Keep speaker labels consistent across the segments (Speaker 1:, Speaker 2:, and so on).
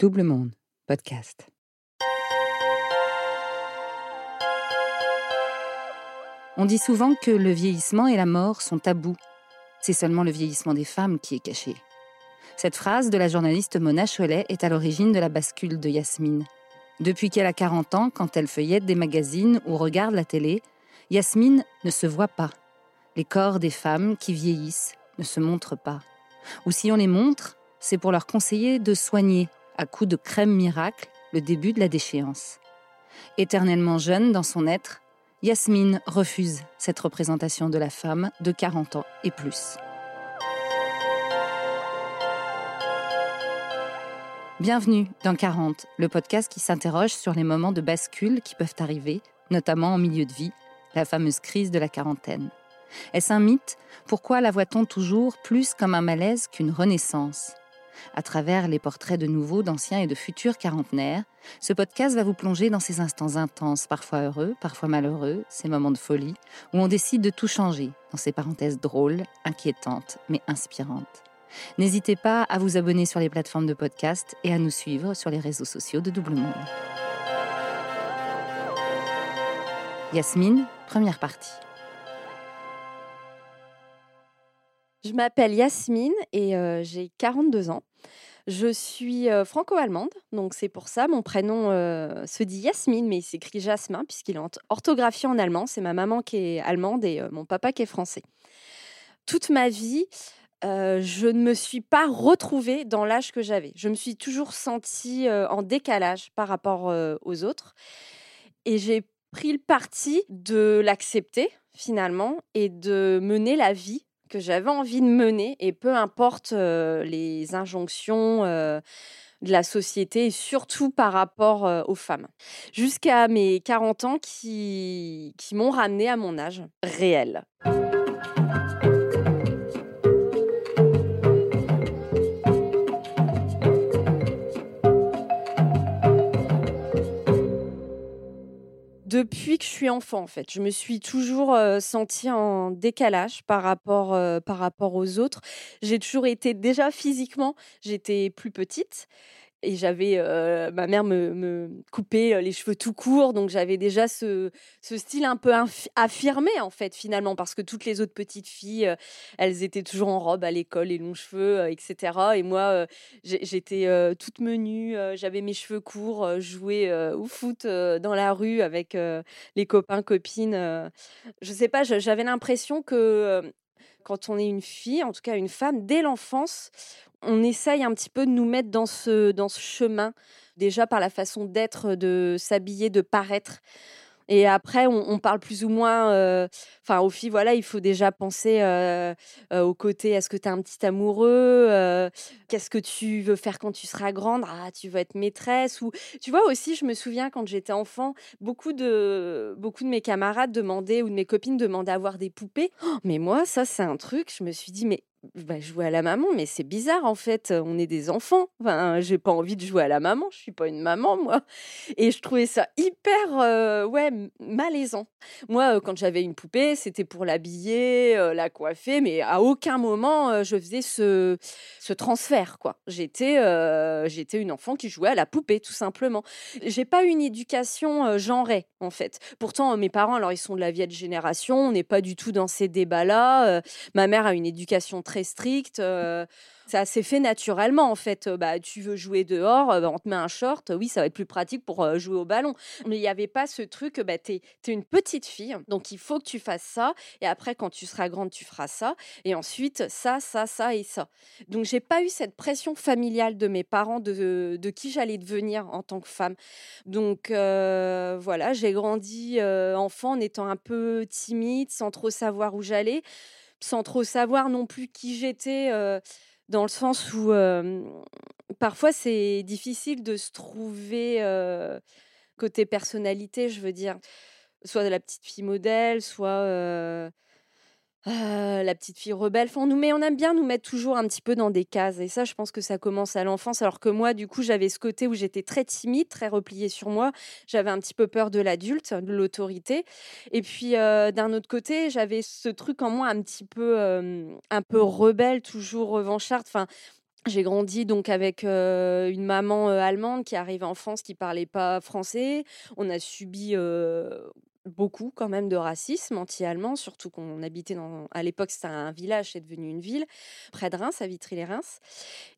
Speaker 1: Double Monde, podcast. On dit souvent que le vieillissement et la mort sont tabous. C'est seulement le vieillissement des femmes qui est caché. Cette phrase de la journaliste Mona Cholet est à l'origine de la bascule de Yasmine. Depuis qu'elle a 40 ans, quand elle feuillette des magazines ou regarde la télé, Yasmine ne se voit pas. Les corps des femmes qui vieillissent ne se montrent pas. Ou si on les montre, c'est pour leur conseiller de soigner à coup de crème miracle, le début de la déchéance. Éternellement jeune dans son être, Yasmine refuse cette représentation de la femme de 40 ans et plus. Bienvenue dans 40, le podcast qui s'interroge sur les moments de bascule qui peuvent arriver, notamment en milieu de vie, la fameuse crise de la quarantaine. Est-ce un mythe? Pourquoi la voit-on toujours plus comme un malaise qu'une renaissance? À travers les portraits de nouveaux, d'anciens et de futurs quarantenaires, ce podcast va vous plonger dans ces instants intenses, parfois heureux, parfois malheureux, ces moments de folie, où on décide de tout changer, dans ces parenthèses drôles, inquiétantes, mais inspirantes. N'hésitez pas à vous abonner sur les plateformes de podcast et à nous suivre sur les réseaux sociaux de Double Monde. Yasmine, première partie.
Speaker 2: Je m'appelle Yasmine et euh, j'ai 42 ans. Je suis euh, franco-allemande, donc c'est pour ça mon prénom euh, se dit Yasmine, mais il s'écrit Jasmin puisqu'il est orthographié en allemand. C'est ma maman qui est allemande et mon papa qui est français. Toute ma vie, je ne me suis pas retrouvée dans l'âge que j'avais. Je me suis toujours sentie en décalage par rapport aux autres. Et j'ai pris le parti de l'accepter finalement et de mener la vie que j'avais envie de mener et peu importe les injonctions de la société et surtout par rapport aux femmes. Jusqu'à mes 40 ans qui, qui m'ont ramené à mon âge réel. Depuis que je suis enfant, en fait. Je me suis toujours sentie en décalage par rapport, par rapport aux autres. J'ai toujours été, déjà physiquement, j'étais plus petite et j'avais ma mère me, me, coupait les cheveux tout courts. Donc j'avais déjà ce, style un peu affirmé en fait finalement parce que toutes les autres petites filles elles étaient toujours en robe à l'école les longs cheveux etc et moi j'étais toute menue j'avais mes cheveux courts jouais au foot dans la rue avec les copains copines je sais pas j'avais l'impression que quand on est une fille, en tout cas une femme, dès l'enfance, on essaye un petit peu de nous mettre dans ce, dans ce chemin, déjà par la façon d'être, de s'habiller, de paraître. Et après, on, parle plus ou moins. Euh, enfin, aux filles, voilà, il faut déjà penser euh, euh, au côté est-ce que tu as un petit amoureux Qu'est-ce que tu veux faire quand tu seras grande? Ah, tu veux être maîtresse ou Tu vois aussi, je me souviens quand j'étais enfant, beaucoup de, beaucoup de mes camarades demandaient ou de mes copines demandaient à avoir des poupées. Oh, mais moi, ça, c'est un truc, je me suis dit, mais bah, jouer à la maman, mais c'est bizarre en fait, on est des enfants. Enfin, j'ai pas envie de jouer à la maman, je suis pas une maman moi. Et je trouvais ça hyper ouais, malaisant. Moi quand j'avais une poupée, c'était pour l'habiller, la coiffer, mais à aucun moment je faisais ce, ce transfert quoi. J'étais j'étais une enfant qui jouait à la poupée tout simplement. J'ai pas une éducation genrée en fait. Pourtant mes parents alors ils sont de la vieille génération, on n'est pas du tout dans ces débats-là. ma mère a une éducation stricte. ça s'est fait naturellement en fait. Bah, tu veux jouer dehors, bah, on te met un short. Oui, ça va être plus pratique pour jouer au ballon. Mais il n'y avait pas ce truc, bah, tu es, une petite fille, donc il faut que tu fasses ça. Et après, quand tu seras grande, tu feras ça. Et ensuite, ça, ça, ça et ça. Donc, j'ai pas eu cette pression familiale de mes parents de, de qui j'allais devenir en tant que femme. Donc, voilà, j'ai grandi enfant en étant un peu timide, sans trop savoir où j'allais sans trop savoir non plus qui j'étais, dans le sens où parfois c'est difficile de se trouver côté personnalité, je veux dire, soit de la petite fille modèle, soit ah, la petite fille rebelle. on nous met, on aime bien nous mettre toujours un petit peu dans des cases. Et ça, je pense que ça commence à l'enfance. Alors que moi, du coup, j'avais ce côté où j'étais très timide, très repliée sur moi. J'avais un petit peu peur de l'adulte, de l'autorité. Et puis, euh, d'un autre côté, j'avais ce truc en moi un petit peu, euh, un peu rebelle, toujours revancharde. Enfin, J'ai grandi donc avec une maman allemande qui arrivait en France qui parlait pas français. On a subi beaucoup quand même de racisme anti-allemand, surtout qu'on habitait dans, à l'époque c'était un village, c'est devenu une ville, près de Reims, à Vitry-les-Reims.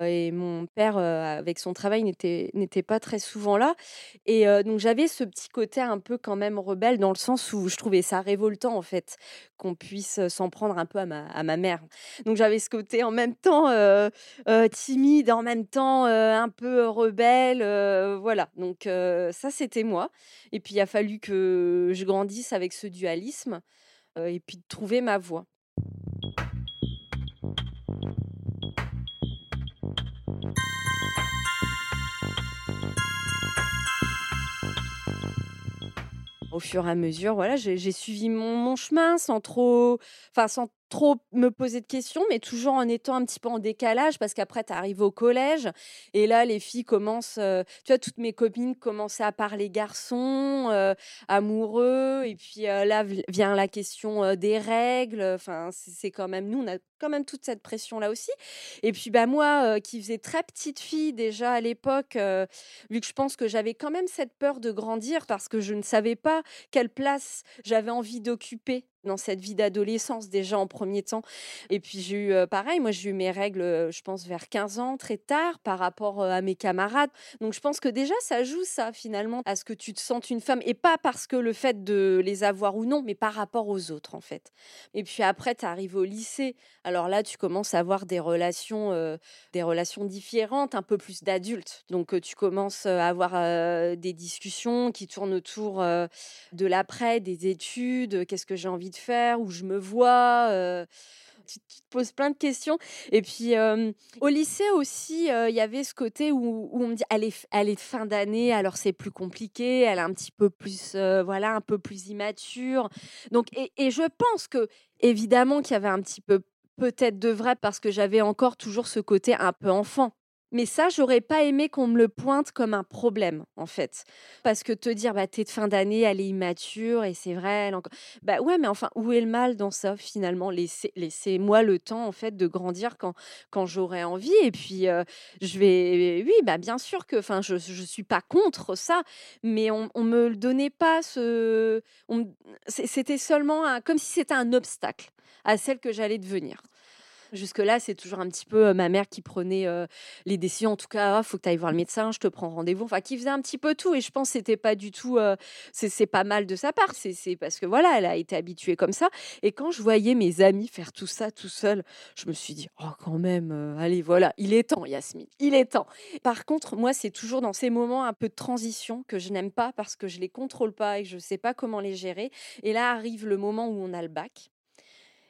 Speaker 2: Et mon père, avec son travail, n'était, pas très souvent là. Et donc j'avais ce petit côté un peu quand même rebelle, dans le sens où je trouvais ça révoltant en fait, qu'on puisse s'en prendre un peu à ma, à ma mère. Donc j'avais ce côté en même temps timide, en même temps un peu rebelle, voilà. Donc ça c'était moi. Et puis il a fallu que je grandisse avec ce dualisme et puis de trouver ma voie. Au fur et à mesure, voilà, j'ai suivi mon, chemin sans trop, trop me poser de questions, mais toujours en étant un petit peu en décalage, parce qu'après, tu arrives au collège, et là, les filles commencent, euh, tu vois, toutes mes copines commençaient à parler garçons, euh, amoureux, et puis euh, là vient la question des règles, enfin, c'est quand même, nous, on a quand même toute cette pression-là aussi. Et puis, bah, moi, qui faisais très petite fille déjà à l'époque, vu que je pense que j'avais quand même cette peur de grandir, parce que je ne savais pas quelle place j'avais envie d'occuper dans cette vie d'adolescence déjà en premier temps. Et puis j'ai eu pareil, moi j'ai eu mes règles, je pense, vers 15 ans, très tard, par rapport à mes camarades. Donc je pense que déjà ça joue ça finalement, à ce que tu te sentes une femme, et pas parce que le fait de les avoir ou non, mais par rapport aux autres en fait. Et puis après, tu arrives au lycée. Alors là, tu commences à avoir des relations, des relations différentes, un peu plus d'adultes. Donc tu commences à avoir des discussions qui tournent autour de l'après, des études, qu'est-ce que j'ai envie de faire, où je me vois. Euh, tu, te poses plein de questions. Et puis, au lycée aussi, il y avait ce côté où, on me dit, elle est, elle est fin d'année, alors c'est plus compliqué, elle est un petit peu plus, voilà, un peu plus immature. Donc, et, et je pense que, évidemment, qu'il y avait un petit peu peut-être de vrai parce que j'avais encore toujours ce côté un peu enfant. Mais ça, j'aurais pas aimé qu'on me le pointe comme un problème, en fait. Parce que te dire, bah, t'es de fin d'année, elle est immature, et c'est vrai, elle encore... Bah ouais, mais enfin, où est le mal dans ça, finalement? Laissez, moi le temps, en fait, de grandir quand, quand j'aurai envie. Et puis, je vais... Oui, bah bien sûr que, enfin, je, je suis pas contre ça, mais on, on me le donnait pas. C'était seulement un... comme si c'était un obstacle à celle que j'allais devenir. Jusque-là, c'est toujours un petit peu ma mère qui prenait les décisions. En tout cas, il «Ah, faut que tu ailles voir le médecin, je te prends rendez-vous. Enfin, qui faisait un petit peu tout. Et je pense que c'était pas du tout. c'est pas mal de sa part. C'est parce que voilà, elle a été habituée comme ça. Et quand je voyais mes amis faire tout ça tout seul, je me suis dit, oh, quand même, allez, voilà, il est temps, Yasmine, il est temps. Par contre, moi, c'est toujours dans ces moments un peu de transition que je n'aime pas parce que je les contrôle pas et que je sais pas comment les gérer. Et là arrive le moment où on a le bac.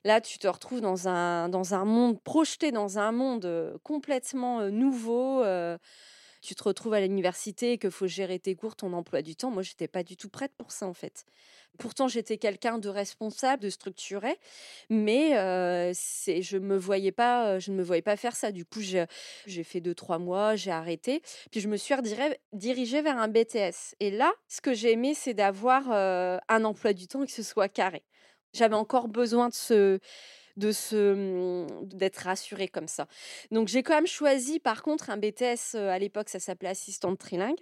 Speaker 2: Là, tu te retrouves dans un, dans un monde, projeté dans un monde complètement nouveau. tu te retrouves à l'université et qu'il faut gérer tes cours, ton emploi du temps. Moi, je n'étais pas du tout prête pour ça, en fait. Pourtant, j'étais quelqu'un de responsable, de structuré, mais je me voyais pas, je ne me voyais pas faire ça. Du coup, j'ai, fait deux trois mois, j'ai arrêté, puis je me suis dirigée vers un BTS. Et là, ce que j'ai aimé, c'est d'avoir un emploi du temps et que ce soit carré. J'avais encore besoin de ce de ce mmh, d'être rassurée comme ça. Donc j'ai quand même choisi par contre un BTS à l'époque ça s'appelait assistante trilingue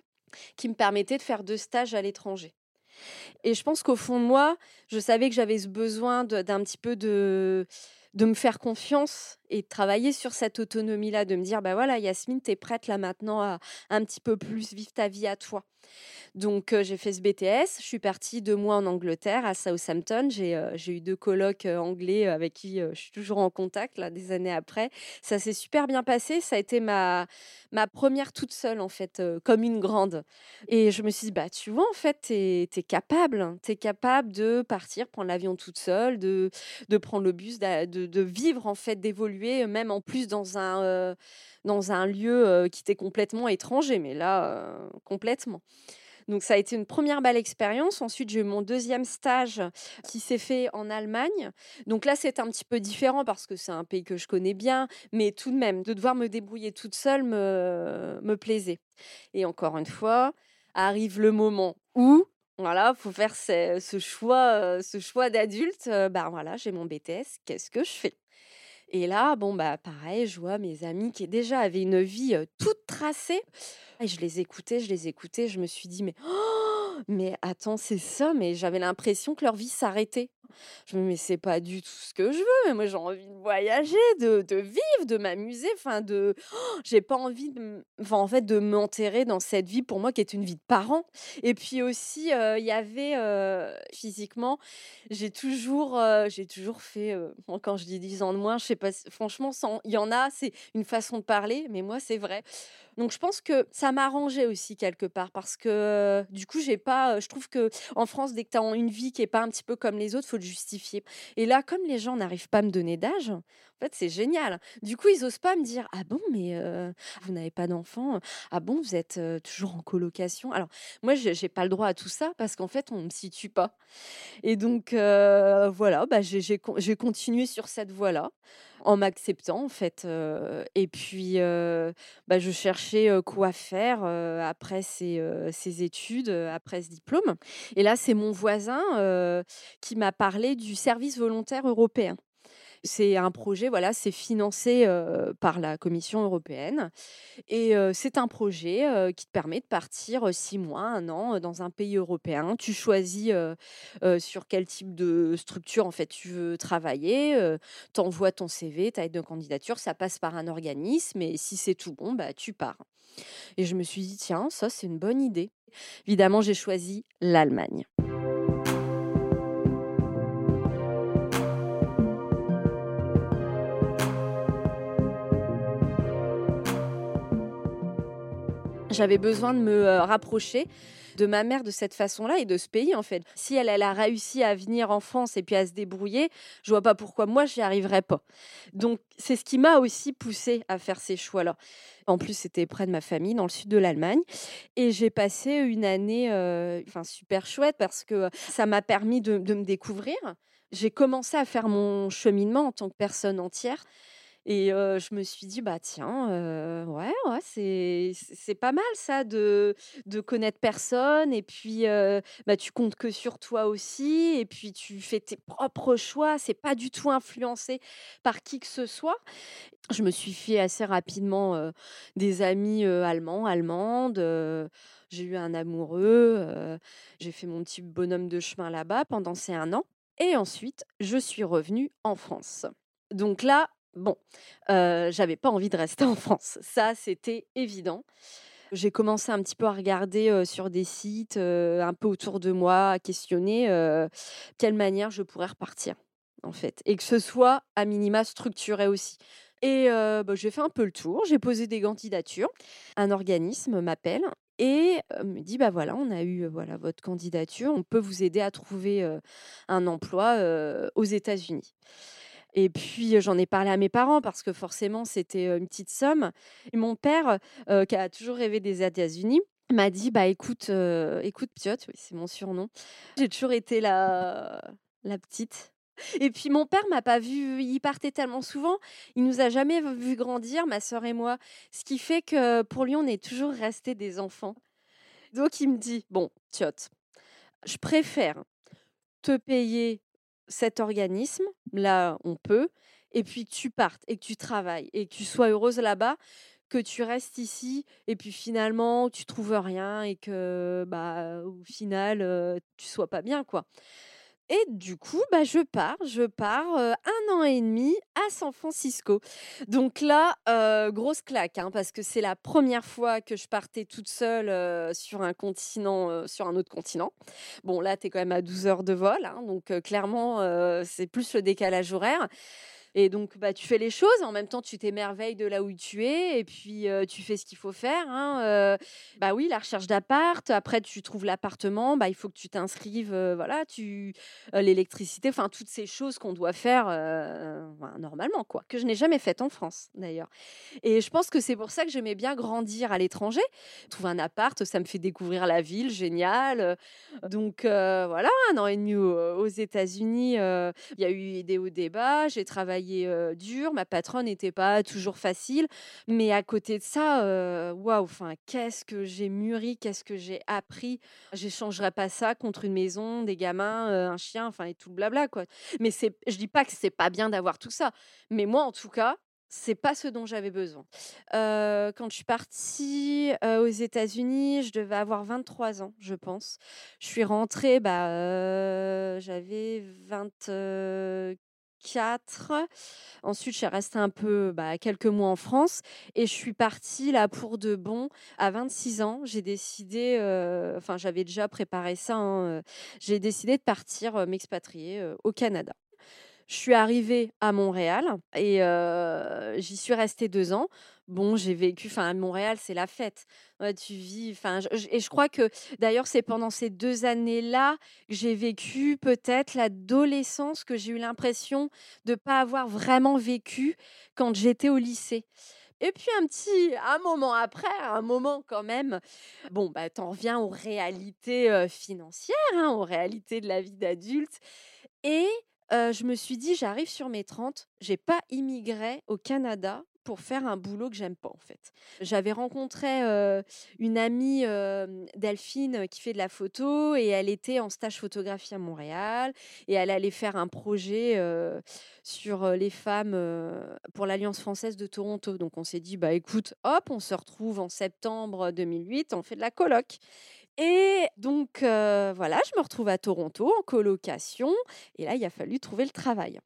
Speaker 2: qui me permettait de faire deux stages à l'étranger. Et je pense qu'au fond de moi, je savais que j'avais ce besoin d'un petit peu de de me faire confiance et travailler sur cette autonomie-là, de me dire, bah voilà, Yasmine, tu es prête là maintenant à un petit peu plus vivre ta vie à toi. Donc j'ai fait ce BTS, je suis partie deux mois en Angleterre, à Southampton. J'ai eu deux colocs anglais avec qui je suis toujours en contact là, des années après. Ça s'est super bien passé. Ça a été ma, ma première toute seule, en fait, comme une grande. Et je me suis dit, bah tu vois, en fait, tu es, capable. Tu es capable de partir, prendre l'avion toute seule, de, de prendre le bus, de, de vivre, en fait, d'évoluer, même en plus dans un dans un lieu qui était complètement étranger, mais là, complètement. Donc ça a été une première belle expérience. Ensuite, j'ai eu mon deuxième stage qui s'est fait en Allemagne. Donc là, c'est un petit peu différent parce que c'est un pays que je connais bien, mais tout de même, de devoir me débrouiller toute seule me, me plaisait. Et encore une fois, arrive le moment où voilà, faut faire ce, choix, ce choix d'adulte. Ben voilà, j'ai mon BTS. Qu'est-ce que je fais? Et là, bon, bah, pareil, je vois mes amis qui déjà avaient une vie toute tracée. Je les écoutais, je les écoutais, je me suis dit, mais, oh, mais attends, c'est ça, mais j'avais l'impression que leur vie s'arrêtait. Je me dis, mais c'est pas du tout ce que je veux. Mais moi, j'ai envie de voyager, de, de vivre, de m'amuser. Enfin, de, oh, j'ai pas envie de, enfin, en fait, de m'enterrer dans cette vie pour moi qui est une vie de parent. Et puis aussi, il y avait physiquement, j'ai toujours, j'ai toujours fait, quand je dis 10 ans de moins, je sais pas, franchement, il y en a, c'est une façon de parler, mais moi, c'est vrai. Donc je pense que ça m'arrangeait aussi quelque part parce que du coup, j'ai pas je trouve que en France dès que tu as une vie qui est pas un petit peu comme les autres, faut justifier. Et là comme les gens n'arrivent pas à me donner d'âge, en fait, c'est génial. Du coup, ils osent pas me dire "Ah bon, mais vous n'avez pas d'enfant Ah bon, vous êtes toujours en colocation? Alors, moi j'ai pas le droit à tout ça parce qu'en fait, on me situe pas. Et donc voilà, bah, j'ai continué sur cette voie-là en m'acceptant en fait. et puis, bah, je cherchais quoi faire après ces, ces, études, après ce diplôme. Et là, c'est mon voisin qui m'a parlé du service volontaire européen. C'est un projet, voilà, c'est financé par la Commission européenne. Et c'est un projet qui te permet de partir six mois, un an dans un pays européen. Tu choisis sur quel type de structure en fait tu veux travailler. tu envoies ton CV, ta lettre de candidature, ça passe par un organisme et si c'est tout bon, bah, tu pars. Et je me suis dit, tiens, ça c'est une bonne idée. Évidemment, j'ai choisi l'Allemagne. J'avais besoin de me rapprocher de ma mère de cette façon-là et de ce pays en fait. Si elle, a réussi à venir en France et puis à se débrouiller, je vois pas pourquoi moi j'y arriverais pas. Donc c'est ce qui m'a aussi poussé à faire ces choix-là. En plus, c'était près de ma famille, dans le sud de l'Allemagne. Et j'ai passé une année enfin, super chouette parce que ça m'a permis de me découvrir. J'ai commencé à faire mon cheminement en tant que personne entière. Et je me suis dit, bah tiens, ouais, ouais, c'est, c'est pas mal ça de, de connaître personne. Et puis, bah, tu comptes que sur toi aussi. Et puis, tu fais tes propres choix. C'est pas du tout influencé par qui que ce soit. Je me suis fait assez rapidement des amis allemands, allemandes. j'ai eu un amoureux. j'ai fait mon petit bonhomme de chemin là-bas pendant ces un an. Et ensuite, je suis revenue en France. Donc là, Bon, j'avais pas envie de rester en France. Ça, c'était évident. J'ai commencé un petit peu à regarder sur des sites, un peu autour de moi, à questionner quelle manière je pourrais repartir, en fait, et que ce soit à minima structuré aussi. Et bah, j'ai fait un peu le tour, j'ai posé des candidatures. Un organisme m'appelle et me dit bah voilà, on a eu voilà votre candidature, on peut vous aider à trouver un emploi aux États-Unis. Et puis, j'en ai parlé à mes parents parce que forcément, c'était une petite somme. Et mon père, qui a toujours rêvé des États-Unis, m'a dit bah écoute, écoute Piot, oui, c'est mon surnom. J'ai toujours été la, la petite. Et puis mon père m'a pas vu, il partait tellement souvent, il nous a jamais vu grandir, ma sœur et moi. Ce qui fait que pour lui, on est toujours resté des enfants. Donc il me dit bon, Tiot, je préfère te payer cet organisme, là on peut, et puis que tu partes et que tu travailles et que tu sois heureuse là-bas, que tu restes ici et puis finalement tu trouves rien et que bah au final euh, tu sois pas bien quoi. Et du coup, bah, je pars, je pars un an et demi à San Francisco. Donc là, grosse claque, hein, parce que c'est la première fois que je partais toute seule sur un continent, sur un autre continent. Bon, là, tu es quand même à 12 heures de vol, hein, donc clairement, c'est plus le décalage horaire. Et donc, bah, tu fais les choses, en même temps, tu t'émerveilles de là où tu es, et puis tu fais ce qu'il faut faire. Hein, bah oui, la recherche d'appart, après, tu trouves l'appartement, bah, il faut que tu t'inscrives, voilà, tu l'électricité, enfin, toutes ces choses qu'on doit faire normalement, quoi, que je n'ai jamais faites en France, d'ailleurs. Et je pense que c'est pour ça que j'aimais bien grandir à l'étranger. Trouver un appart, ça me fait découvrir la ville, génial. Donc, voilà, un an et demi aux, États-Unis, il y a eu des hauts débats, j'ai travaillé dur, ma patronne n'était pas toujours facile, mais à côté de ça, waouh, enfin, qu'est-ce que j'ai mûri, qu'est-ce que j'ai appris. J'échangerais pas ça contre une maison, des gamins, un chien, enfin et tout le blabla quoi. Mais c'est, je dis pas que c'est pas bien d'avoir tout ça, mais moi en tout cas, c'est pas ce dont j'avais besoin. quand je suis partie aux États-Unis, je devais avoir 23 ans, je pense. Je suis rentrée, bah, j'avais 24. Ensuite, je suis restée un peu, bah, quelques mois en France et je suis partie là pour de bon à 26 ans. J'ai décidé, enfin, j'avais déjà préparé ça. Hein, j'ai décidé de partir m'expatrier au Canada. Je suis arrivée à Montréal et j'y suis restée deux ans. Bon, j'ai vécu, enfin, à Montréal, c'est la fête. tu vis, enfin, et je crois que d'ailleurs, c'est pendant ces deux années-là que j'ai vécu peut-être l'adolescence que j'ai eu l'impression de ne pas avoir vraiment vécu quand j'étais au lycée. Et puis un petit, un moment après, un moment quand même, bon, bah, t'en reviens aux réalités financières, hein, aux réalités de la vie d'adulte. Et je me suis dit: «J'arrive sur mes 30, j'ai pas immigré au Canada pour faire un boulot que j'aime pas, en fait». J'avais rencontré, une amie, Delphine, qui fait de la photo et elle était en stage photographie à Montréal et elle allait faire un projet, sur, les femmes, pour l'Alliance française de Toronto. Donc on s'est dit: «Bah, écoute, hop, on se retrouve en septembre 2008, on fait de la coloc» Et donc, voilà, je me retrouve à Toronto en colocation. Et là, il a fallu trouver le travail.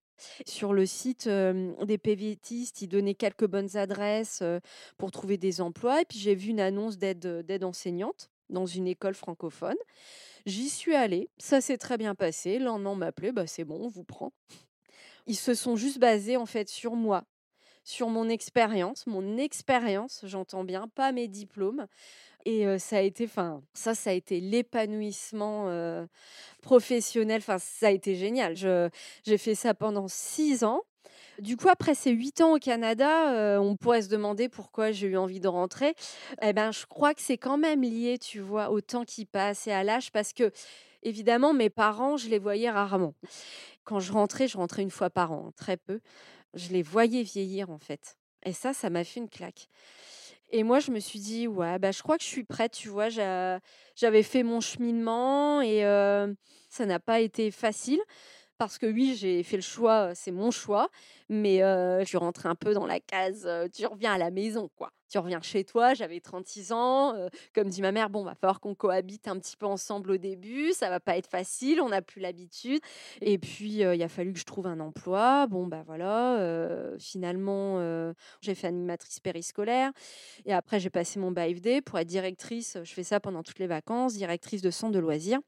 Speaker 2: Sur le site des PVTistes, ils donnaient quelques bonnes adresses pour trouver des emplois. Et puis, j'ai vu une annonce d'aide enseignante dans une école francophone. J'y suis allée, ça s'est très bien passé. Le lendemain, on m'appelait, bah, c'est bon, on vous prend. Ils se sont juste basés en fait sur moi, sur mon expérience, mon expérience, j'entends bien, pas mes diplômes. Et ça a été, enfin, ça, ça a été l'épanouissement professionnel. Enfin, ça a été génial. j'ai fait ça pendant six ans. Du coup, après ces huit ans au Canada, on pourrait se demander pourquoi j'ai eu envie de rentrer. Eh ben, je crois que c'est quand même lié, tu vois, au temps qui passe et à l'âge, parce que évidemment, mes parents, je les voyais rarement. Quand je rentrais, je rentrais une fois par an, très peu. Je les voyais vieillir en fait. Et ça, ça m'a fait une claque. Et moi, je me suis dit, ouais, bah, je crois que je suis prête, tu vois. J'avais fait mon cheminement et ça n'a pas été facile. Parce que oui, j'ai fait le choix, c'est mon choix, mais je suis rentrée un peu dans la case, tu reviens à la maison, quoi tu reviens chez toi, j'avais 36 ans, comme dit ma mère, bon, va falloir qu'on cohabite un petit peu ensemble au début, ça va pas être facile, on n'a plus l'habitude. Et puis, il a fallu que je trouve un emploi. Bon, bah voilà, finalement, j'ai fait animatrice périscolaire. Et après, j'ai passé mon BAFD pour être directrice. Je fais ça pendant toutes les vacances, directrice de centre de loisirs.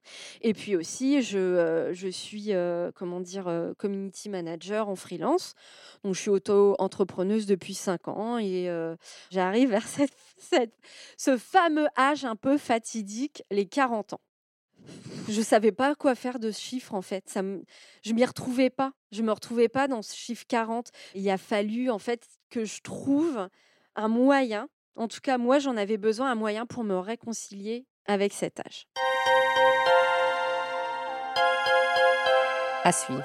Speaker 2: Et puis aussi, je, je suis, comment dire, community manager en freelance. Donc, je suis auto-entrepreneuse depuis 5 ans et j'arrive vers ce fameux âge un peu fatidique, les 40 ans. Je savais pas quoi faire de ce chiffre en fait. Ça me, je m'y retrouvais pas. Je me retrouvais pas dans ce chiffre 40. Il a fallu en fait que je trouve un moyen. En tout cas, moi, j'en avais besoin un moyen pour me réconcilier avec cet âge.
Speaker 1: À suivre.